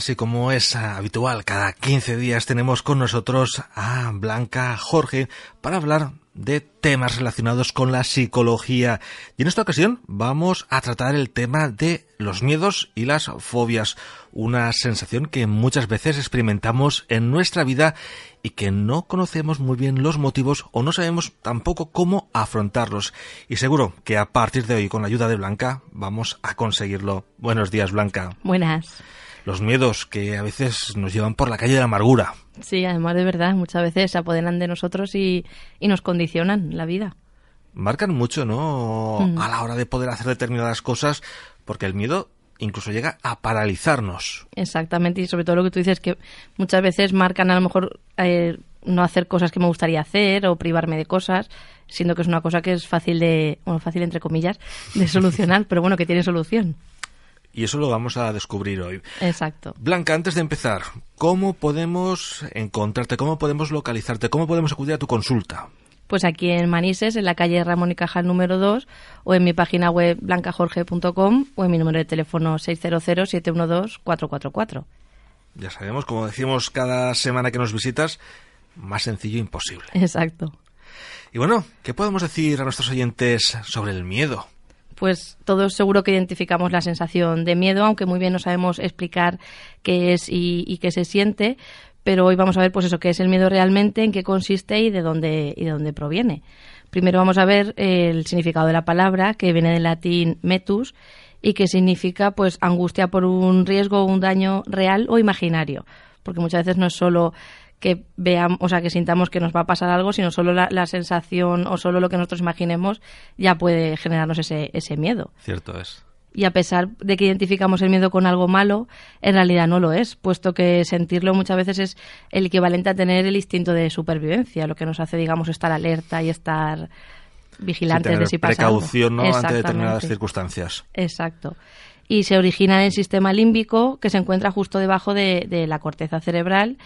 más y como es habitual, cada 15 días tenemos con nosotros a Blanca Jorge para hablar de temas relacionados con la psicología. Y en esta ocasión vamos a tratar el tema de los miedos y las fobias, una sensación que muchas veces experimentamos en nuestra vida y que no conocemos muy bien los motivos o no sabemos tampoco cómo afrontarlos. Y seguro que a partir de hoy, con la ayuda de Blanca, vamos a conseguirlo. Buenos días, Blanca. Buenas. Los miedos que a veces nos llevan por la calle de la amargura. Sí, además de verdad, muchas veces se apoderan de nosotros y, y nos condicionan la vida. Marcan mucho, ¿no? Mm. A la hora de poder hacer determinadas cosas, porque el miedo incluso llega a paralizarnos. Exactamente, y sobre todo lo que tú dices, que muchas veces marcan a lo mejor eh, no hacer cosas que me gustaría hacer o privarme de cosas, siendo que es una cosa que es fácil de, bueno, fácil entre comillas, de solucionar, pero bueno, que tiene solución. Y eso lo vamos a descubrir hoy. Exacto. Blanca, antes de empezar, ¿cómo podemos encontrarte? ¿Cómo podemos localizarte? ¿Cómo podemos acudir a tu consulta? Pues aquí en Manises, en la calle Ramón y Cajal número 2, o en mi página web blancajorge.com, o en mi número de teléfono 600-712-444. Ya sabemos, como decimos cada semana que nos visitas, más sencillo imposible. Exacto. Y bueno, ¿qué podemos decir a nuestros oyentes sobre el miedo? Pues todos seguro que identificamos la sensación de miedo, aunque muy bien no sabemos explicar qué es y, qué se siente, pero hoy vamos a ver pues eso, qué es el miedo realmente, en qué consiste y de dónde, y de dónde proviene. Primero vamos a ver el significado de la palabra, que viene del latín metus, y que significa pues angustia por un riesgo un daño real o imaginario, porque muchas veces no es solo que veamos, o sea, que sintamos que nos va a pasar algo, sino solo la, la, sensación o solo lo que nosotros imaginemos ya puede generarnos ese, ese miedo. Cierto es. Y a pesar de que identificamos el miedo con algo malo, en realidad no lo es, puesto que sentirlo muchas veces es el equivalente a tener el instinto de supervivencia, lo que nos hace, digamos, estar alerta y estar vigilantes sí, de si pasa precaución algo. ¿no? ante determinadas circunstancias. Exacto y se origina en el sistema límbico que se encuentra justo debajo de, de la corteza cerebral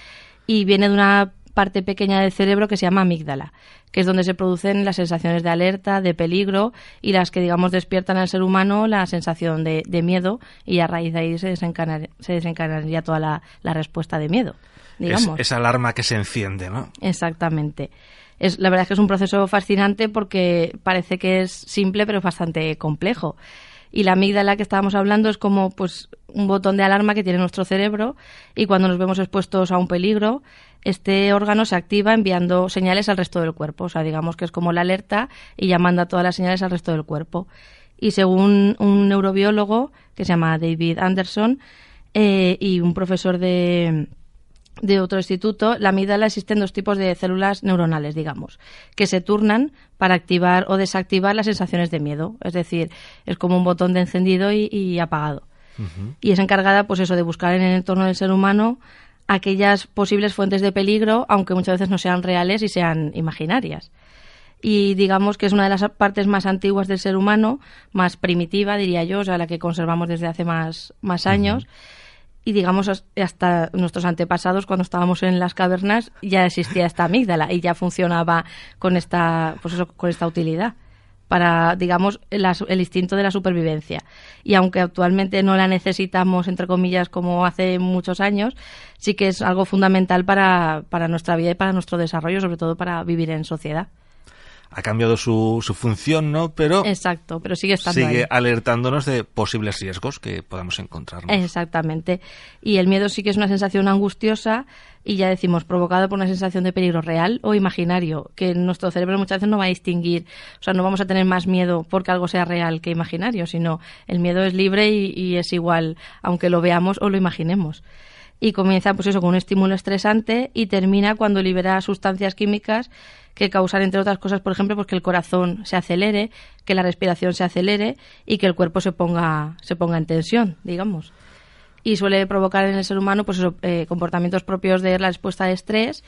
y viene de una parte pequeña del cerebro que se llama amígdala, que es donde se producen las sensaciones de alerta, de peligro y las que, digamos, despiertan al ser humano la sensación de, de miedo y a raíz de ahí se, desencadenaría, se desencadenaría toda la, la, respuesta de miedo. Digamos. Es, esa alarma que se enciende, ¿no? Exactamente. Es, la verdad es que es un proceso fascinante porque parece que es simple pero es bastante complejo y la amígdala que estábamos hablando es como pues un botón de alarma que tiene nuestro cerebro y cuando nos vemos expuestos a un peligro este órgano se activa enviando señales al resto del cuerpo. O sea digamos que es como la alerta y ya manda todas las señales al resto del cuerpo. Y según un neurobiólogo que se llama David Anderson eh, y un profesor de de otro instituto, la amígdala existen dos tipos de células neuronales, digamos, que se turnan para activar o desactivar las sensaciones de miedo. Es decir, es como un botón de encendido y, y apagado. Uh -huh. Y es encargada, pues eso, de buscar en el entorno del ser humano aquellas posibles fuentes de peligro, aunque muchas veces no sean reales y sean imaginarias. Y digamos que es una de las partes más antiguas del ser humano, más primitiva, diría yo, o sea, la que conservamos desde hace más, más años. Uh -huh y digamos hasta nuestros antepasados cuando estábamos en las cavernas ya existía esta amígdala y ya funcionaba con esta pues eso, con esta utilidad para digamos el, instinto de la supervivencia. Y aunque actualmente no la necesitamos entre comillas como hace muchos años sí que es algo fundamental para, para nuestra vida y para nuestro desarrollo sobre todo para vivir en sociedad ha cambiado su, su, función, ¿no? Pero exacto, pero sigue estando sigue ahí. alertándonos de posibles riesgos que podamos encontrarnos. Exactamente. Y el miedo sí que es una sensación angustiosa y ya decimos provocado por una sensación de peligro real o imaginario, que nuestro cerebro muchas veces no va a distinguir, o sea, no vamos a tener más miedo porque algo sea real que imaginario, sino el miedo es libre y, y es igual, aunque lo veamos o lo imaginemos. Y comienza pues eso con un estímulo estresante y termina cuando libera sustancias químicas que causan entre otras cosas por ejemplo pues que el corazón se acelere que la respiración se acelere y que el cuerpo se ponga se ponga en tensión digamos. Y suele provocar en el ser humano pues eso, eh, comportamientos propios de la respuesta de estrés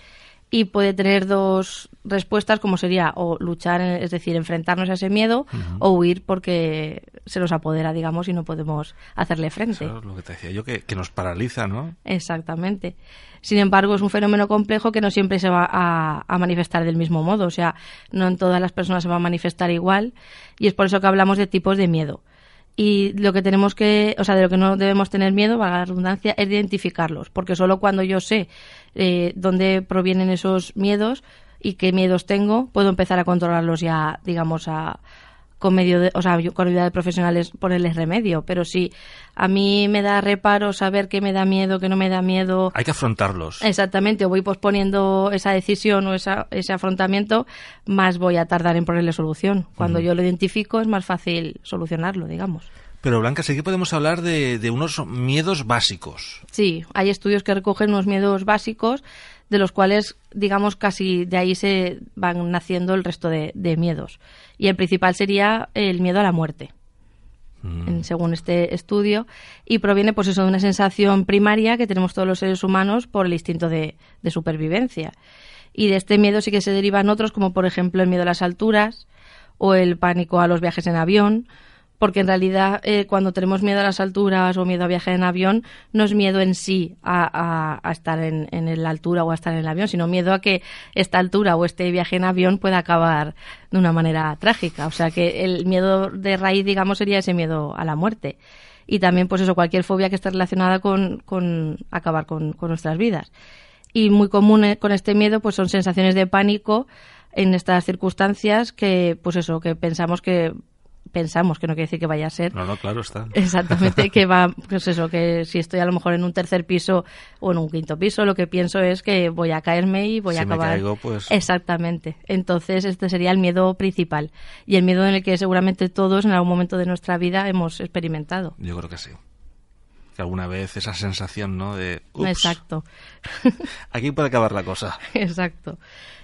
y puede tener dos respuestas como sería o luchar, es decir, enfrentarnos a ese miedo o huir porque se nos apodera, digamos, y no podemos hacerle frente. Eso es lo que te decía yo, que, que nos paraliza, ¿no? Exactamente. Sin embargo, es un fenómeno complejo que no siempre se va a, a, manifestar del mismo modo. O sea, no en todas las personas se va a manifestar igual. Y es por eso que hablamos de tipos de miedo. Y lo que tenemos que, o sea, de lo que no debemos tener miedo, valga la redundancia, es identificarlos. Porque solo cuando yo sé eh, dónde provienen esos miedos y qué miedos tengo, puedo empezar a controlarlos ya, digamos, a, con medio de, o sea, con ayuda de profesionales ponerles remedio, pero si a mí me da reparo saber qué me da miedo, qué no me da miedo. Hay que afrontarlos. Exactamente, o voy posponiendo esa decisión o esa, ese afrontamiento, más voy a tardar en ponerle solución. Cuando uh -huh. yo lo identifico es más fácil solucionarlo, digamos. Pero Blanca, sí que podemos hablar de, de unos miedos básicos. Sí, hay estudios que recogen unos miedos básicos de los cuales, digamos, casi de ahí se van naciendo el resto de, de miedos. Y el principal sería el miedo a la muerte, mm. según este estudio, y proviene, pues eso, de una sensación primaria que tenemos todos los seres humanos por el instinto de, de supervivencia. Y de este miedo sí que se derivan otros, como por ejemplo el miedo a las alturas o el pánico a los viajes en avión, porque en realidad eh, cuando tenemos miedo a las alturas o miedo a viajar en avión, no es miedo en sí a, estar en, la altura o a estar en el avión, sino miedo a que esta altura o este viaje en avión pueda acabar de una manera trágica. O sea que el miedo de raíz, digamos, sería ese miedo a la muerte. Y también, pues eso, cualquier fobia que esté relacionada con, acabar con, con nuestras vidas. Y muy común eh, con este miedo, pues son sensaciones de pánico en estas circunstancias que, pues eso, que pensamos que pensamos, que no quiere decir que vaya a ser. No, no, claro está. Exactamente, que va, pues eso, que si estoy a lo mejor en un tercer piso o en un quinto piso, lo que pienso es que voy a caerme y voy si a acabar. Me caigo, pues... Exactamente. Entonces, este sería el miedo principal y el miedo en el que seguramente todos en algún momento de nuestra vida hemos experimentado. Yo creo que sí. Que alguna vez esa sensación, ¿no? De. Ups, Exacto. aquí puede acabar la cosa. Exacto.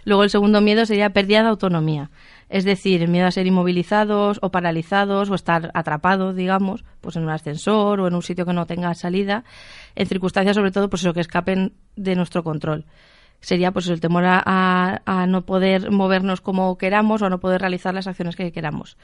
Luego, el segundo miedo sería pérdida de autonomía es decir, el miedo a ser inmovilizados o paralizados o estar atrapados, digamos, pues en un ascensor o en un sitio que no tenga salida, en circunstancias sobre todo pues eso que escapen de nuestro control. Sería pues el temor a, a, a no poder movernos como queramos o a no poder realizar las acciones que queramos.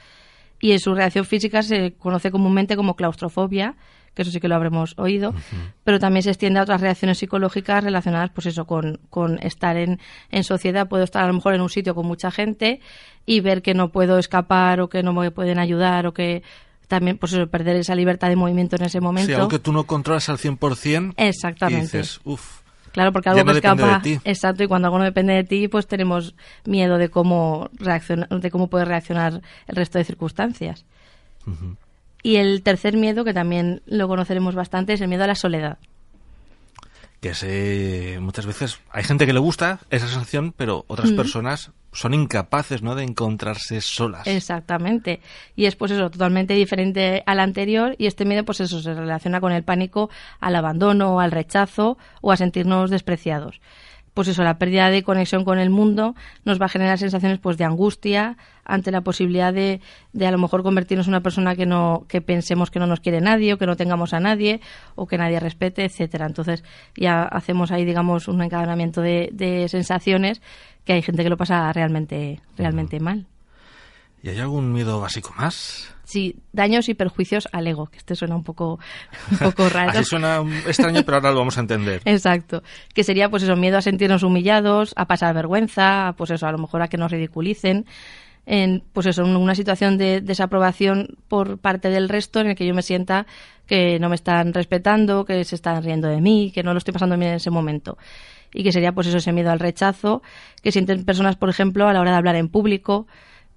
Y en su reacción física se conoce comúnmente como claustrofobia, que eso sí que lo habremos oído, uh -huh. pero también se extiende a otras reacciones psicológicas relacionadas, pues eso, con, con estar en, en, sociedad. Puedo estar a lo mejor en un sitio con mucha gente y ver que no puedo escapar o que no me pueden ayudar o que también, pues eso, perder esa libertad de movimiento en ese momento. Sí, algo que tú no controlas al 100%. Exactamente. Y dices, uff. Claro, porque algo no que escapa. De exacto, y cuando algo no depende de ti, pues tenemos miedo de cómo reaccionar, de cómo puede reaccionar el resto de circunstancias. Uh -huh. Y el tercer miedo, que también lo conoceremos bastante, es el miedo a la soledad. Que sé, muchas veces hay gente que le gusta esa sensación, pero otras mm. personas son incapaces ¿no? de encontrarse solas. Exactamente. Y es pues eso, totalmente diferente al anterior y este miedo pues eso se relaciona con el pánico al abandono, al rechazo o a sentirnos despreciados pues eso, la pérdida de conexión con el mundo nos va a generar sensaciones pues de angustia ante la posibilidad de, de a lo mejor convertirnos en una persona que no, que pensemos que no nos quiere nadie o que no tengamos a nadie o que nadie respete, etcétera. Entonces ya hacemos ahí, digamos, un encadenamiento de, de sensaciones que hay gente que lo pasa realmente, realmente uh -huh. mal. ¿Y hay algún miedo básico más? Sí, daños y perjuicios al ego, que este suena un poco, un poco raro. Así suena extraño, pero ahora lo vamos a entender. Exacto. Que sería, pues eso, miedo a sentirnos humillados, a pasar vergüenza, pues eso, a lo mejor a que nos ridiculicen. En, pues eso, una situación de desaprobación por parte del resto en el que yo me sienta que no me están respetando, que se están riendo de mí, que no lo estoy pasando bien en ese momento. Y que sería, pues eso, ese miedo al rechazo que sienten personas, por ejemplo, a la hora de hablar en público,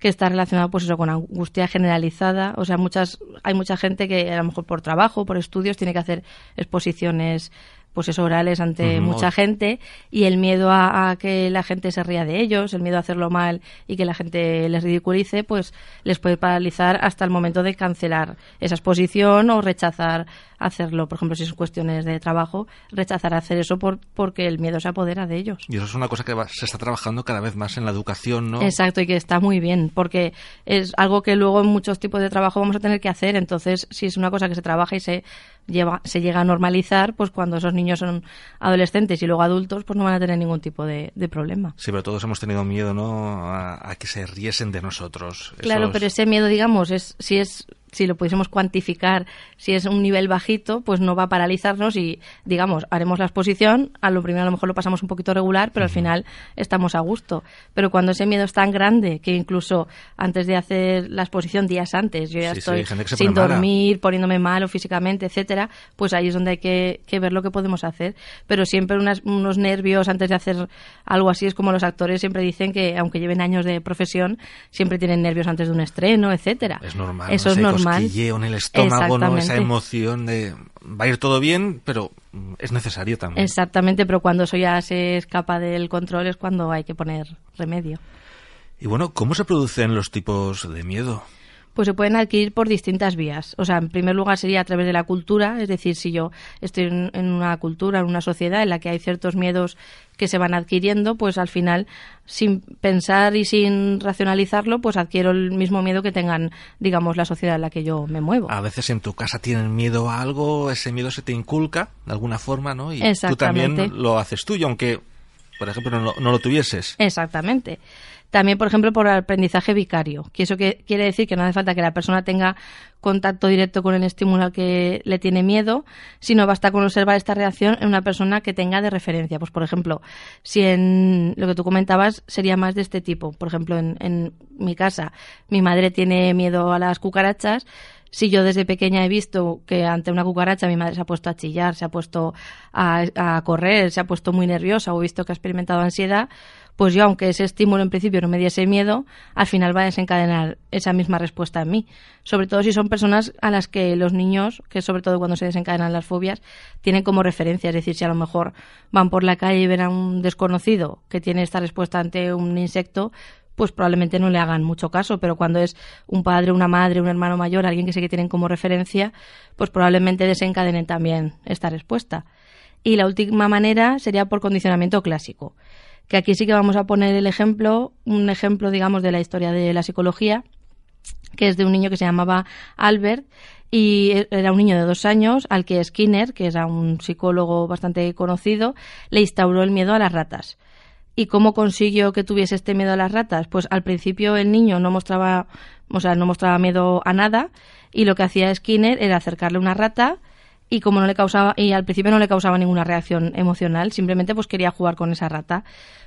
que está relacionado pues eso con angustia generalizada. O sea muchas hay mucha gente que a lo mejor por trabajo por estudios tiene que hacer exposiciones pues eso, orales ante mucha gente y el miedo a, a que la gente se ría de ellos, el miedo a hacerlo mal y que la gente les ridiculice, pues les puede paralizar hasta el momento de cancelar esa exposición o rechazar hacerlo. Por ejemplo, si son cuestiones de trabajo, rechazar hacer eso por, porque el miedo se apodera de ellos. Y eso es una cosa que va- se está trabajando cada vez más en la educación, ¿no? Exacto, y que está muy bien, porque es algo que luego en muchos tipos de trabajo vamos a tener que hacer. Entonces, si es una cosa que se trabaja y se lleva, se llega a normalizar, pues cuando esos niños son adolescentes y luego adultos, pues no van a tener ningún tipo de, de problema. Sí, pero todos hemos tenido miedo, ¿no? A, a que se riesen de nosotros. Claro, Esos- pero ese miedo, digamos, es si es si lo pudiésemos cuantificar, si es un nivel bajito, pues no va a paralizarnos y, digamos, haremos la exposición, a lo primero a lo mejor lo pasamos un poquito regular, pero al final estamos a gusto. Pero cuando ese miedo es tan grande que incluso antes de hacer la exposición, días antes, yo ya Sí, estoy sin pone mala. dormir, poniéndome malo físicamente, etcétera, pues ahí es donde hay que, que ver lo que podemos hacer. Pero siempre unas- unos nervios antes de hacer algo así es como los actores siempre dicen que, aunque lleven años de profesión, siempre tienen nervios antes de un estreno, etcétera. Es normal. Eso ¿no? es Ese normal. cosquilleo en el estómago, ¿no? Esa emoción de va a ir todo bien, pero es necesario también. Exactamente, pero cuando eso ya se escapa del control es cuando hay que poner remedio. Y bueno, ¿cómo se producen los tipos de miedo? Pues se pueden adquirir por distintas vías. O sea, en primer lugar sería a través de la cultura, es decir, si yo estoy en, en una cultura, en una sociedad en la que hay ciertos miedos que se van adquiriendo, pues al final, sin pensar y sin racionalizarlo, pues adquiero el mismo miedo que tengan, digamos, la sociedad en la que yo me muevo. A veces en tu casa tienen miedo a algo, ese miedo se te inculca de alguna forma, ¿no? Y tú también lo haces tuyo, aunque, por ejemplo, no, no lo tuvieses. Exactamente. También, por ejemplo, por aprendizaje vicario, que eso que quiere decir que no hace falta que la persona tenga contacto directo con el estímulo al que le tiene miedo, sino basta con observar esta reacción en una persona que tenga de referencia. Pues, por ejemplo, si en lo que tú comentabas sería más de este tipo. Por ejemplo, en, en mi casa, mi madre tiene miedo a las cucarachas. Si yo desde pequeña he visto que ante una cucaracha mi madre se ha puesto a chillar, se ha puesto a, correr, se ha puesto muy nerviosa o he visto que ha experimentado ansiedad, pues yo, aunque ese estímulo en principio no me diese miedo, al final va a desencadenar esa misma respuesta en mí. Sobre todo si son personas a las que los niños, que sobre todo cuando se desencadenan las fobias, tienen como referencia. Es decir, si a lo mejor van por la calle y ven a un desconocido que tiene esta respuesta ante un insecto, pues probablemente no le hagan mucho caso, pero cuando es un padre, una madre, un hermano mayor, alguien que sé que tienen como referencia, pues probablemente desencadenen también esta respuesta. Y la última manera sería por condicionamiento clásico, que aquí sí que vamos a poner el ejemplo, un ejemplo, digamos, de la historia de la psicología, que es de un niño que se llamaba Albert y era un niño de dos años al que Skinner, que era un psicólogo bastante conocido, le instauró el miedo a las ratas. ¿Y cómo consiguió que tuviese este miedo a las ratas? Pues al principio el niño no mostraba, o sea, no mostraba miedo a nada y lo que hacía Skinner era acercarle una rata y como no le causaba y al principio no le causaba ninguna reacción emocional, simplemente pues quería jugar con esa rata.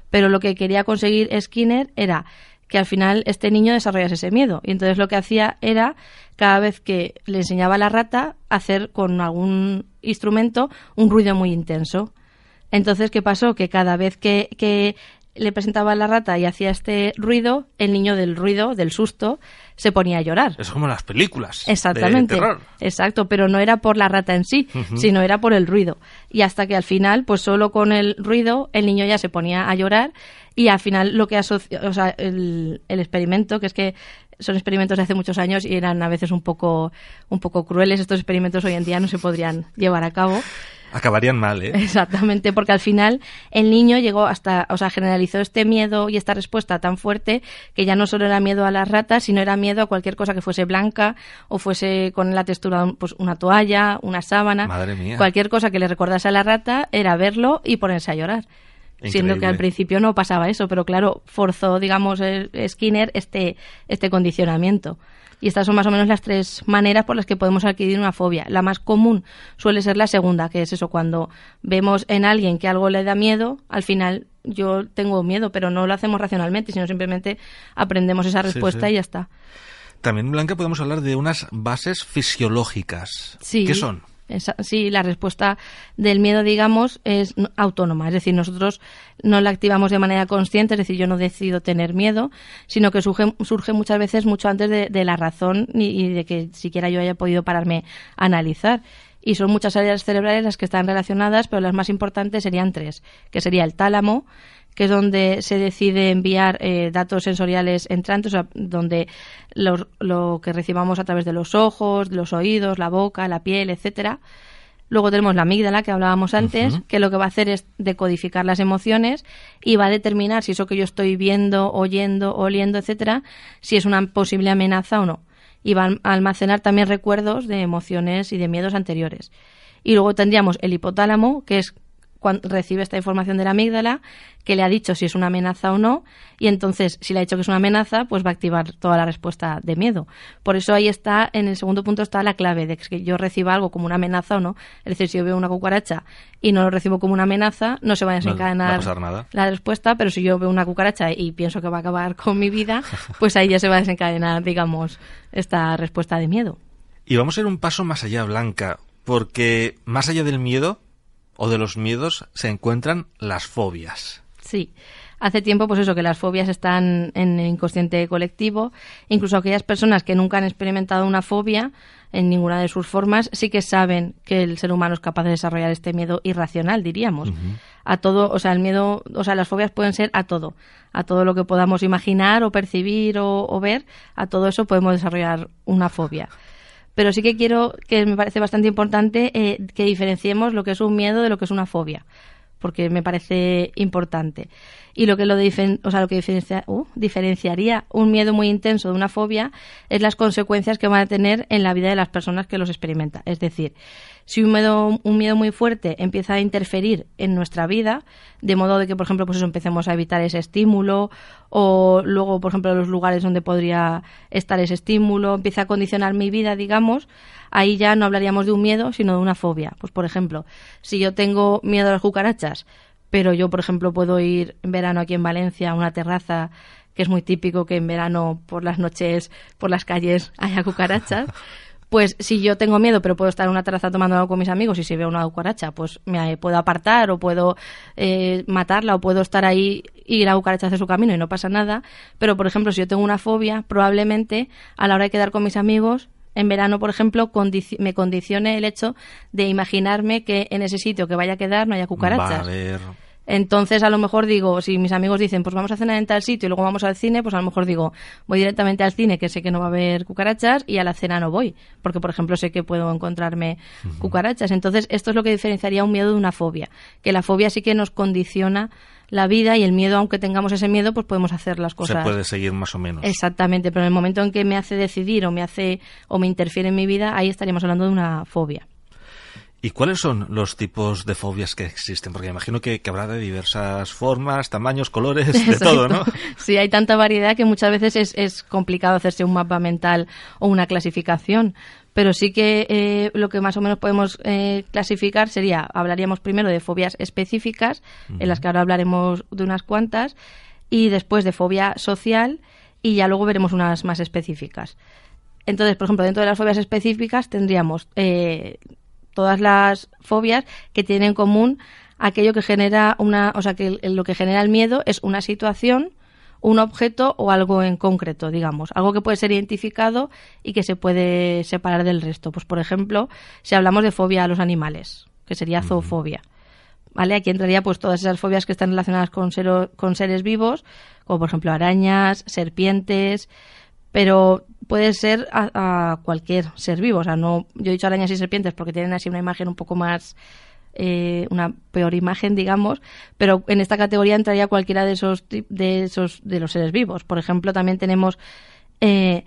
Pero lo que quería conseguir Skinner era que al final este niño desarrollase ese miedo. Y entonces lo que hacía era, cada vez que le enseñaba a la rata, hacer con algún instrumento un ruido muy intenso. Entonces, ¿qué pasó? Que cada vez que, que le presentaba a la rata y hacía este ruido, el niño del ruido, del susto, se ponía a llorar. Es como las películas. Exactamente. De terror. Exacto, pero no era por la rata en sí, sino era por el ruido. Y hasta que al final, pues solo con el ruido, el niño ya se ponía a llorar y al final lo que asocia, o sea, el, el experimento, que es que son experimentos de hace muchos años y eran a veces un poco, un poco crueles. Estos experimentos hoy en día no se podrían llevar a cabo. Acabarían mal, ¿eh? Exactamente, porque al final el niño llegó hasta, o sea, generalizó este miedo y esta respuesta tan fuerte que ya no solo era miedo a las ratas, sino era miedo a cualquier cosa que fuese blanca o fuese con la textura, pues una toalla, una sábana, Madre mía. cualquier cosa que le recordase a la rata era verlo y ponerse a llorar. Siendo que al principio no pasaba eso, pero claro, forzó, digamos, el Skinner este, este condicionamiento. Y estas son más o menos las tres maneras por las que podemos adquirir una fobia. La más común suele ser la segunda, que es eso, cuando vemos en alguien que algo le da miedo, al final yo tengo miedo, pero no lo hacemos racionalmente, sino simplemente aprendemos esa Sí, respuesta sí. y ya está. También, Blanca, podemos hablar de unas bases fisiológicas. Sí. ¿Qué son? Sí, la respuesta del miedo, digamos, es autónoma. Es decir, nosotros no la activamos de manera consciente, es decir, yo no decido tener miedo, sino que surge, surge muchas veces mucho antes de, de la razón y, y de que siquiera yo haya podido pararme a analizar. Y son muchas áreas cerebrales las que están relacionadas, pero las más importantes serían tres, que sería el tálamo, que es donde se decide enviar eh, datos sensoriales entrantes, o sea, donde lo, lo que recibamos a través de los ojos, los oídos, la boca, la piel, etcétera. Luego tenemos la amígdala que hablábamos antes, que lo que va a hacer es decodificar las emociones y va a determinar si eso que yo estoy viendo, oyendo, oliendo, etcétera, si es una posible amenaza o no. Y va a almacenar también recuerdos de emociones y de miedos anteriores. Y luego tendríamos el hipotálamo, que es cuando recibe esta información de la amígdala, que le ha dicho si es una amenaza o no, y entonces, si le ha dicho que es una amenaza, pues va a activar toda la respuesta de miedo. Por eso ahí está, en el segundo punto está la clave de que yo reciba algo como una amenaza o no. Es decir, si yo veo una cucaracha y no lo recibo como una amenaza, no se va a desencadenar la respuesta, pero si yo veo una cucaracha y pienso que va a acabar con mi vida, pues ahí ya se va a desencadenar, digamos, esta respuesta de miedo. Y vamos a ir un paso más allá, Blanca, porque más allá del miedo, o de los miedos se encuentran las fobias. Sí. Hace tiempo, pues eso, que las fobias están en el inconsciente colectivo. Incluso aquellas personas que nunca han experimentado una fobia en ninguna de sus formas, sí que saben que el ser humano es capaz de desarrollar este miedo irracional, diríamos. A todo, o sea, el miedo, o sea, las fobias pueden ser a todo. A todo lo que podamos imaginar o percibir o ver, a todo eso podemos desarrollar una fobia pero sí que quiero, que me parece bastante importante, eh, que diferenciemos lo que es un miedo de lo que es una fobia, porque me parece importante. Y lo que, lo, o sea, lo que diferencia, uh, diferenciaría un miedo muy intenso de una fobia es las consecuencias que van a tener en la vida de las personas que los experimentan. Es decir, si un miedo, un miedo muy fuerte empieza a interferir en nuestra vida, de modo de que, por ejemplo, pues eso, empecemos a evitar ese estímulo, o luego, por ejemplo, los lugares donde podría estar ese estímulo, empieza a condicionar mi vida, digamos, ahí ya no hablaríamos de un miedo, sino de una fobia. Pues, por ejemplo, si yo tengo miedo a las cucarachas, pero yo, por ejemplo, puedo ir en verano aquí en Valencia a una terraza que es muy típico que en verano por las noches por las calles haya cucarachas, pues si yo tengo miedo, pero puedo estar en una terraza tomando algo con mis amigos y si veo una cucaracha, pues me puedo apartar o puedo eh, matarla o puedo estar ahí y la cucaracha hace su camino y no pasa nada. Pero, por ejemplo, si yo tengo una fobia, probablemente a la hora de quedar con mis amigos, en verano, por ejemplo, me condicione el hecho de imaginarme que en ese sitio que vaya a quedar no haya cucarachas. Entonces, a lo mejor digo, si mis amigos dicen, pues vamos a cenar en tal sitio y luego vamos al cine, pues a lo mejor digo, voy directamente al cine, que sé que no va a haber cucarachas, y a la cena no voy, porque, por ejemplo, sé que puedo encontrarme cucarachas. Entonces, esto es lo que diferenciaría un miedo de una fobia, que la fobia sí que nos condiciona la vida y el miedo, aunque tengamos ese miedo, pues podemos hacer las cosas. Se puede seguir más o menos. Exactamente, pero en el momento en que me hace decidir o me hace o me interfiere en mi vida, ahí estaríamos hablando de una fobia. ¿Y cuáles son los tipos de fobias que existen? Porque imagino que, habrá de diversas formas, tamaños, colores, de todo, ¿no? Sí, hay tanta variedad que muchas veces es, complicado hacerse un mapa mental o una clasificación. Pero sí que eh, lo que más o menos podemos eh, clasificar sería, hablaríamos primero de fobias específicas, en las que ahora hablaremos de unas cuantas, y después de fobia social, y ya luego veremos unas más específicas. Entonces, por ejemplo, dentro de las fobias específicas tendríamos eh, todas las fobias que tienen en común aquello que genera una, o sea, que lo que genera el miedo es una situación, un objeto o algo en concreto, digamos, algo que puede ser identificado y que se puede separar del resto. Pues, por ejemplo, si hablamos de fobia a los animales, que sería zoofobia. ¿Vale? Aquí entraría pues todas esas fobias que están relacionadas con, con seres vivos, como por ejemplo arañas, serpientes, pero puede ser a, cualquier ser vivo. O sea, no, yo he dicho arañas y serpientes porque tienen así una imagen un poco más, eh, una peor imagen, digamos, pero en esta categoría entraría cualquiera de esos, de esos, de los seres vivos. Por ejemplo, también tenemos eh,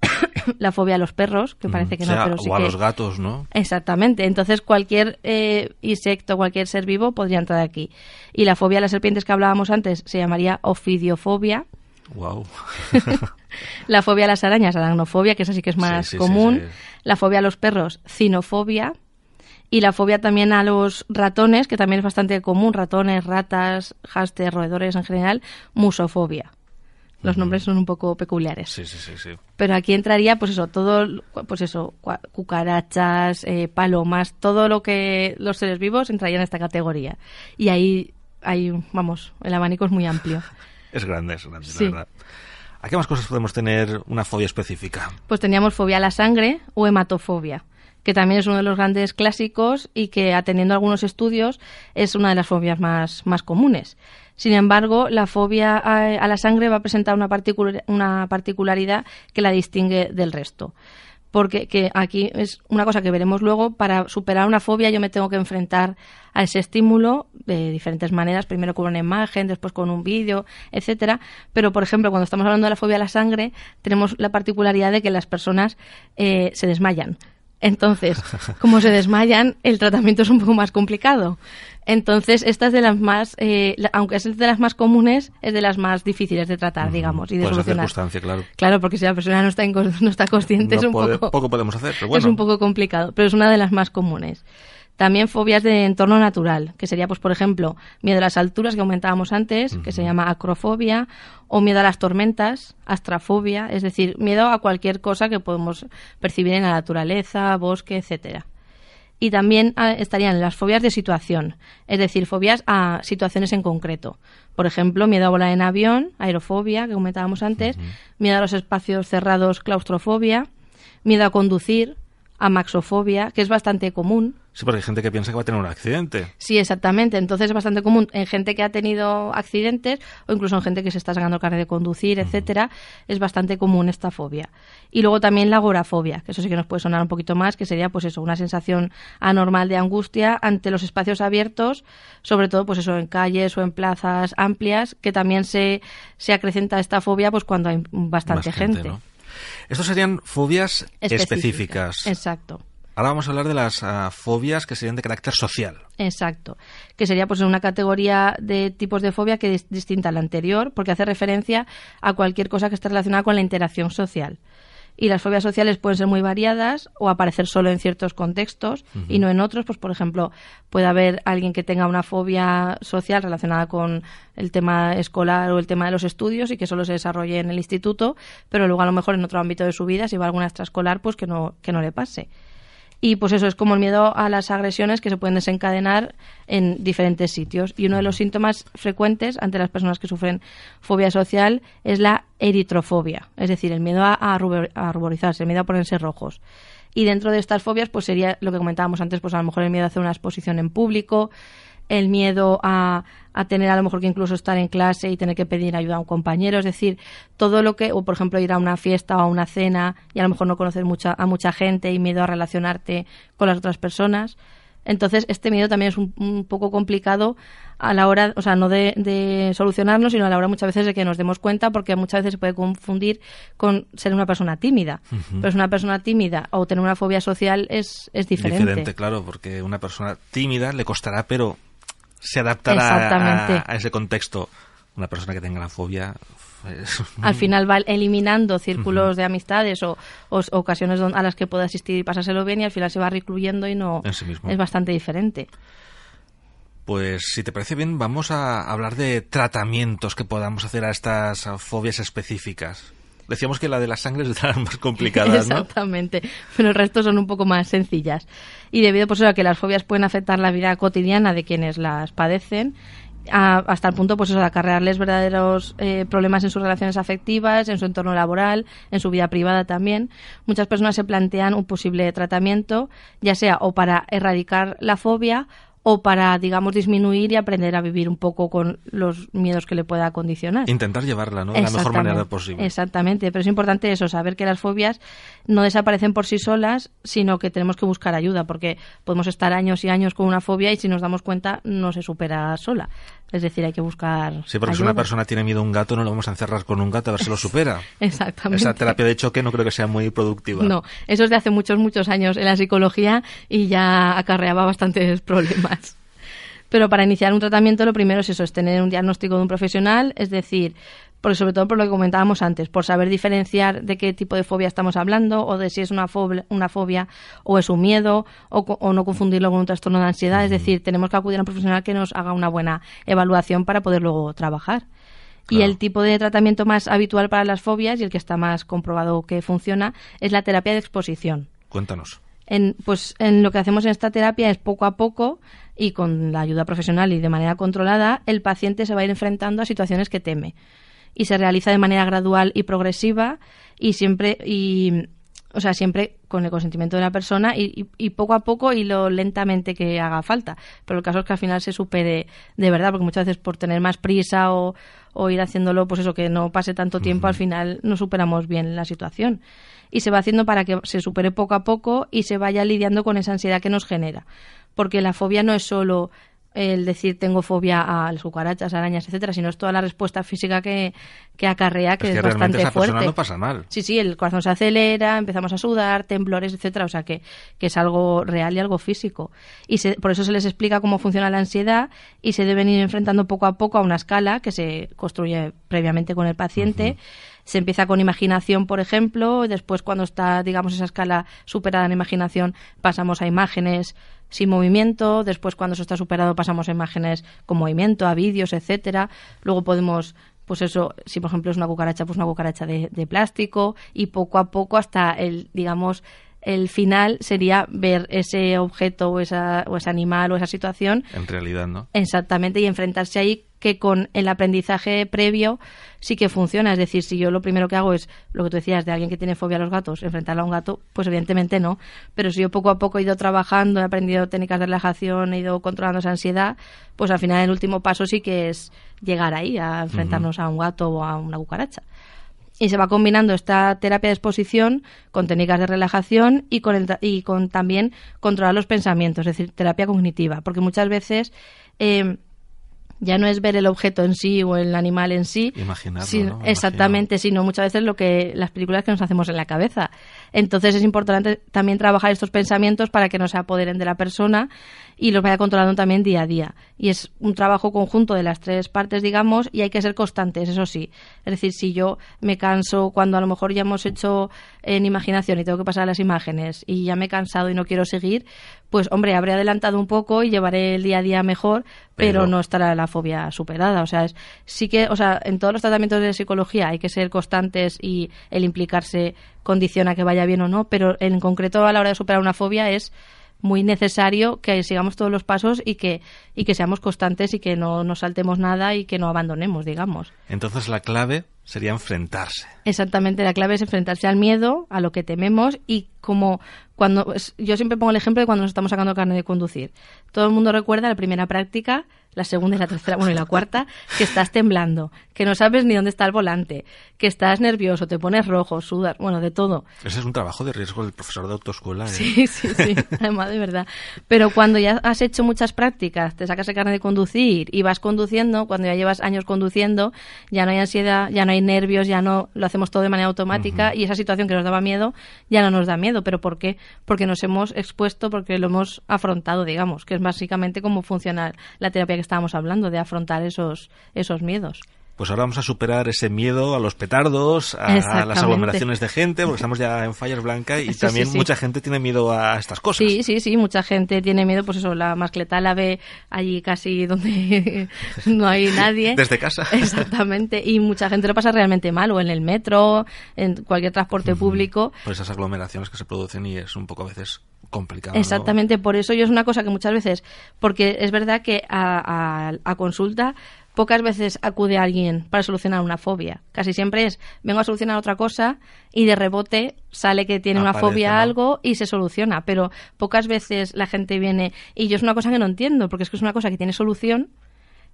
la fobia a los perros, que parece que no, pero sí o a los gatos, ¿no? Exactamente. Entonces, cualquier eh, insecto, cualquier ser vivo podría entrar aquí. Y la fobia a las serpientes que hablábamos antes se llamaría ofidiofobia. Wow. la fobia a las arañas, aracnofobia, que esa sí que es más común. la fobia a los perros, cinofobia. Y la fobia también a los ratones, que también es bastante común, ratones, ratas, hámster, roedores en general, musofobia. Los nombres son un poco peculiares. Sí, sí, sí, Pero aquí entraría, pues eso, todo, pues eso, cucarachas, eh, palomas, todo lo que los seres vivos entrarían en esta categoría. Y ahí, ahí, vamos, el abanico es muy amplio. es grande, es grande, la verdad. ¿A qué más cosas podemos tener una fobia específica? Pues teníamos fobia a la sangre o hematofobia, que también es uno de los grandes clásicos y que, atendiendo a algunos estudios, es una de las fobias más, más comunes. Sin embargo, la fobia a, la sangre va a presentar una, una particularidad que la distingue del resto porque que aquí es una cosa que veremos luego, para superar una fobia yo me tengo que enfrentar a ese estímulo de diferentes maneras, primero con una imagen, después con un vídeo, etcétera, pero por ejemplo, cuando estamos hablando de la fobia a la sangre, tenemos la particularidad de que las personas eh, se desmayan. Entonces, como se desmayan, el tratamiento es un poco más complicado. Entonces, esta es de las más, eh, aunque es de las más comunes, es de las más difíciles de tratar, digamos, y de solucionar. claro. Claro, porque si la persona no está, no está consciente es un poco... Poco podemos hacer, pero bueno. Es un poco complicado, pero es una de las más comunes. También fobias de entorno natural, que sería, pues, por ejemplo, miedo a las alturas que comentábamos antes, que se llama acrofobia, o miedo a las tormentas, astrafobia, es decir, miedo a cualquier cosa que podemos percibir en la naturaleza, bosque, etcétera. Y también ah, estarían las fobias de situación, es decir, fobias a situaciones en concreto. Por ejemplo, miedo a volar en avión, aerofobia, que comentábamos antes, miedo a los espacios cerrados, claustrofobia, miedo a conducir, amaxofobia, que es bastante común. Sí, porque hay gente que piensa que va a tener un accidente. Sí, exactamente. Entonces es bastante común en gente que ha tenido accidentes o incluso en gente que se está sacando el carnet de conducir, etcétera. Es bastante común esta fobia. Y luego también la agorafobia, que eso sí que nos puede sonar un poquito más, que sería pues eso, una sensación anormal de angustia ante los espacios abiertos, sobre todo pues eso en calles o en plazas amplias, que también se, se acrecenta esta fobia pues cuando hay bastante gente. Estos serían fobias específicas. Exacto. Ahora vamos a hablar de las ah, fobias que serían de carácter social. Exacto. Que sería pues una categoría de tipos de fobia que es distinta a la anterior, porque hace referencia a cualquier cosa que esté relacionada con la interacción social y las fobias sociales pueden ser muy variadas o aparecer solo en ciertos contextos y no en otros. Pues, por ejemplo, puede haber alguien que tenga una fobia social relacionada con el tema escolar o el tema de los estudios y que solo se desarrolle en el instituto, pero luego a lo mejor en otro ámbito de su vida, si va a alguna extraescolar, pues que no, que no le pase. Y pues eso es como el miedo a las agresiones que se pueden desencadenar en diferentes sitios. Y uno de los síntomas frecuentes ante las personas que sufren fobia social es la eritrofobia, es decir, el miedo a, ruborizarse, el miedo a ponerse rojos. Y dentro de estas fobias, pues sería lo que comentábamos antes, pues a lo mejor el miedo a hacer una exposición en público, el miedo a, a, tener a lo mejor que incluso estar en clase y tener que pedir ayuda a un compañero, es decir, todo lo que, o por ejemplo ir a una fiesta o a una cena y a lo mejor no conocer mucha, a mucha gente y miedo a relacionarte con las otras personas. Entonces, este miedo también es un, poco complicado a la hora, o sea, no de, de, solucionarlo, sino a la hora muchas veces de que nos demos cuenta, porque muchas veces se puede confundir con ser una persona tímida. Pero es una persona tímida o tener una fobia social es, es diferente. Diferente, claro, porque una persona tímida le costará, pero se adaptará a, ese contexto. Una persona que tenga la fobia. Pues, Al final va eliminando círculos de amistades o, ocasiones a las que puede asistir y pasárselo bien y al final se va recluyendo y no es bastante diferente. Pues si te parece bien, vamos a hablar de tratamientos que podamos hacer a estas fobias específicas. Decíamos que la de la sangre es de las más complicadas, ¿no? Exactamente, pero el resto son un poco más sencillas. Y debido pues, a que las fobias pueden afectar la vida cotidiana de quienes las padecen, hasta el punto pues eso, de acarrearles verdaderos eh, problemas en sus relaciones afectivas, en su entorno laboral, en su vida privada también. Muchas personas se plantean un posible tratamiento, ya sea o para erradicar la fobia o para, digamos, disminuir y aprender a vivir un poco con los miedos que le pueda condicionar. Intentar llevarla, ¿no? De la mejor manera posible. Exactamente, pero es importante eso, saber que las fobias no desaparecen por sí solas, sino que tenemos que buscar ayuda, porque podemos estar años y años con una fobia y si nos damos cuenta no se supera sola. Es decir, hay que buscar. Sí, porque si una persona tiene miedo a un gato, no lo vamos a encerrar con un gato a ver si lo supera. Exactamente. Esa terapia de choque no creo que sea muy productiva. No, eso es de hace muchos, muchos años en la psicología y ya acarreaba bastantes problemas. Pero para iniciar un tratamiento, lo primero es eso, es tener un diagnóstico de un profesional, es decir, porque sobre todo por lo que comentábamos antes, por saber diferenciar de qué tipo de fobia estamos hablando o de si es una fobia, una fobia o es un miedo o, no confundirlo con un trastorno de ansiedad. Es decir, tenemos que acudir a un profesional que nos haga una buena evaluación para poder luego trabajar. Y el tipo de tratamiento más habitual para las fobias y el que está más comprobado que funciona es la terapia de exposición. Cuéntanos. En, pues en lo que hacemos en esta terapia es poco a poco y con la ayuda profesional y de manera controlada, el paciente se va a ir enfrentando a situaciones que teme y se realiza de manera gradual y progresiva y siempre y o sea, siempre con el consentimiento de la persona y, y- y poco a poco y lo lentamente que haga falta. Pero el caso es que al final se supere de verdad, porque muchas veces por tener más prisa o, o ir haciéndolo, pues eso, que no pase tanto tiempo, al final no superamos bien la situación. Y se va haciendo para que se supere poco a poco y se vaya lidiando con esa ansiedad que nos genera. Porque la fobia no es solo el decir tengo fobia a las cucarachas, arañas, etcétera, sino es toda la respuesta física que, que acarrea, que es que bastante esa fuerte. no pasa mal. Sí, sí, el corazón se acelera, empezamos a sudar, temblores, etcétera, o sea que, que es algo real y algo físico. Y se- por eso se les explica cómo funciona la ansiedad y se deben ir enfrentando poco a poco a una escala que se construye previamente con el paciente. Se empieza con imaginación, por ejemplo, y después cuando está, digamos, esa escala superada en imaginación, pasamos a imágenes sin movimiento, después cuando eso está superado pasamos a imágenes con movimiento, a vídeos, etcétera. Luego podemos pues eso, si por ejemplo es una cucaracha, pues una cucaracha de, de plástico y poco a poco hasta el, digamos, el final sería ver ese objeto o, esa, o ese animal o esa situación En realidad, ¿no? Exactamente, y enfrentarse ahí que con el aprendizaje previo sí que funciona. Es decir, si yo lo primero que hago es lo que tú decías de alguien que tiene fobia a los gatos, enfrentarlo a un gato, pues evidentemente no. Pero si yo poco a poco he ido trabajando, he aprendido técnicas de relajación, he ido controlando esa ansiedad, pues al final el último paso sí que es llegar ahí, a enfrentarnos a un gato o a una cucaracha. Y se va combinando esta terapia de exposición con técnicas de relajación y con, el y con también controlar los pensamientos, es decir, terapia cognitiva. Porque muchas veces eh, ya no es ver el objeto en sí o el animal en sí. Imaginarlo, sino- ¿no? Exactamente, sino muchas veces lo que las películas que nos hacemos en la cabeza. Entonces es importante también trabajar estos pensamientos para que no se apoderen de la persona y los vaya controlando también día a día. Y es un trabajo conjunto de las tres partes, digamos, y hay que ser constantes, eso sí. Es decir, si yo me canso cuando a lo mejor ya hemos hecho en imaginación y tengo que pasar a las imágenes y ya me he cansado y no quiero seguir, pues hombre, habré adelantado un poco y llevaré el día a día mejor, pero, Pero- no estará la fobia superada. O sea, es, sí que, o sea, en todos los tratamientos de psicología hay que ser constantes y el implicarse condiciona que vaya bien o no, pero en concreto a la hora de superar una fobia es muy necesario que sigamos todos los pasos y que, y que seamos constantes y que no nos saltemos nada y que no abandonemos, digamos. Entonces la clave sería enfrentarse. Exactamente, la clave es enfrentarse al miedo, a lo que tememos y como cuando yo siempre pongo el ejemplo de cuando nos estamos sacando carne de conducir. Todo el mundo recuerda la primera práctica, la segunda y la tercera, bueno, y la cuarta, que estás temblando, que no sabes ni dónde está el volante, que estás nervioso, te pones rojo, sudas, bueno, de todo. Ese es un trabajo de riesgo del profesor de autoescuela. ¿eh? Sí, sí, sí, además de verdad. Pero cuando ya has hecho muchas prácticas, te sacas el carnet de conducir y vas conduciendo, cuando ya llevas años conduciendo, ya no hay ansiedad, ya no hay nervios, ya no lo hacemos todo de manera automática y esa situación que nos daba miedo ya no nos da miedo. ¿Pero por qué? Porque nos hemos expuesto, porque lo hemos afrontado, digamos, que es básicamente cómo funciona la terapia que estábamos hablando, de afrontar esos, esos miedos. Pues ahora vamos a superar ese miedo a los petardos, a las aglomeraciones de gente, porque estamos ya en Fallas Blanca y Sí, también sí. mucha gente tiene miedo a estas cosas. Sí, sí, sí, mucha gente tiene miedo, pues eso, la mascleta la ve allí casi donde no hay nadie. Desde casa. Exactamente, y mucha gente lo pasa realmente mal, o en el metro, en cualquier transporte público. Por esas aglomeraciones que se producen y es un poco a veces complicado. Exactamente, por eso yo es una cosa que muchas veces, porque es verdad que a, a- a consulta pocas veces acude alguien para solucionar una fobia. Casi siempre es, vengo a solucionar otra cosa y de rebote sale que tiene una fobia a algo y se soluciona. Pero pocas veces la gente viene, y yo es una cosa que no entiendo, porque es que es una cosa que tiene solución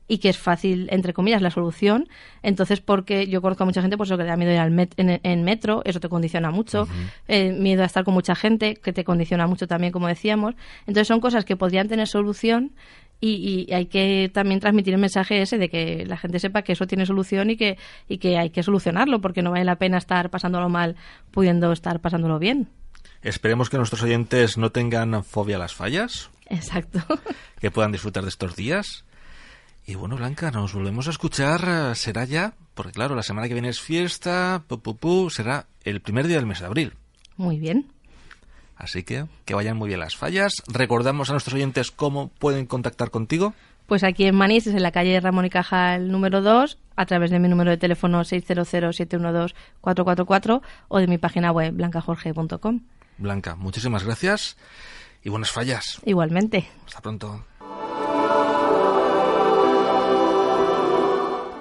y que es fácil, entre comillas, la solución. Entonces, porque yo conozco a mucha gente, pues eso que le da miedo ir al met- en, en metro, eso te condiciona mucho. Eh, miedo a estar con mucha gente, que te condiciona mucho también, como decíamos. Entonces, son cosas que podrían tener solución y, y hay que también transmitir el mensaje ese de que la gente sepa que eso tiene solución y que, y que hay que solucionarlo, porque no vale la pena estar pasándolo mal pudiendo estar pasándolo bien. Esperemos que nuestros oyentes no tengan fobia a las fallas, Exacto. que puedan disfrutar de estos días. Y bueno, Blanca, nos volvemos a escuchar, será ya, porque claro, la semana que viene es fiesta, pu, pu, pu, será el primer día del mes de abril. Muy bien. Así que que vayan muy bien las fallas. Recordamos a nuestros oyentes cómo pueden contactar contigo. Pues aquí en Manís, es en la calle Ramón y Cajal número 2, a través de mi número de teléfono 600-712-444 o de mi página web blancajorge.com. Blanca, muchísimas gracias y buenas fallas. Igualmente. Hasta pronto.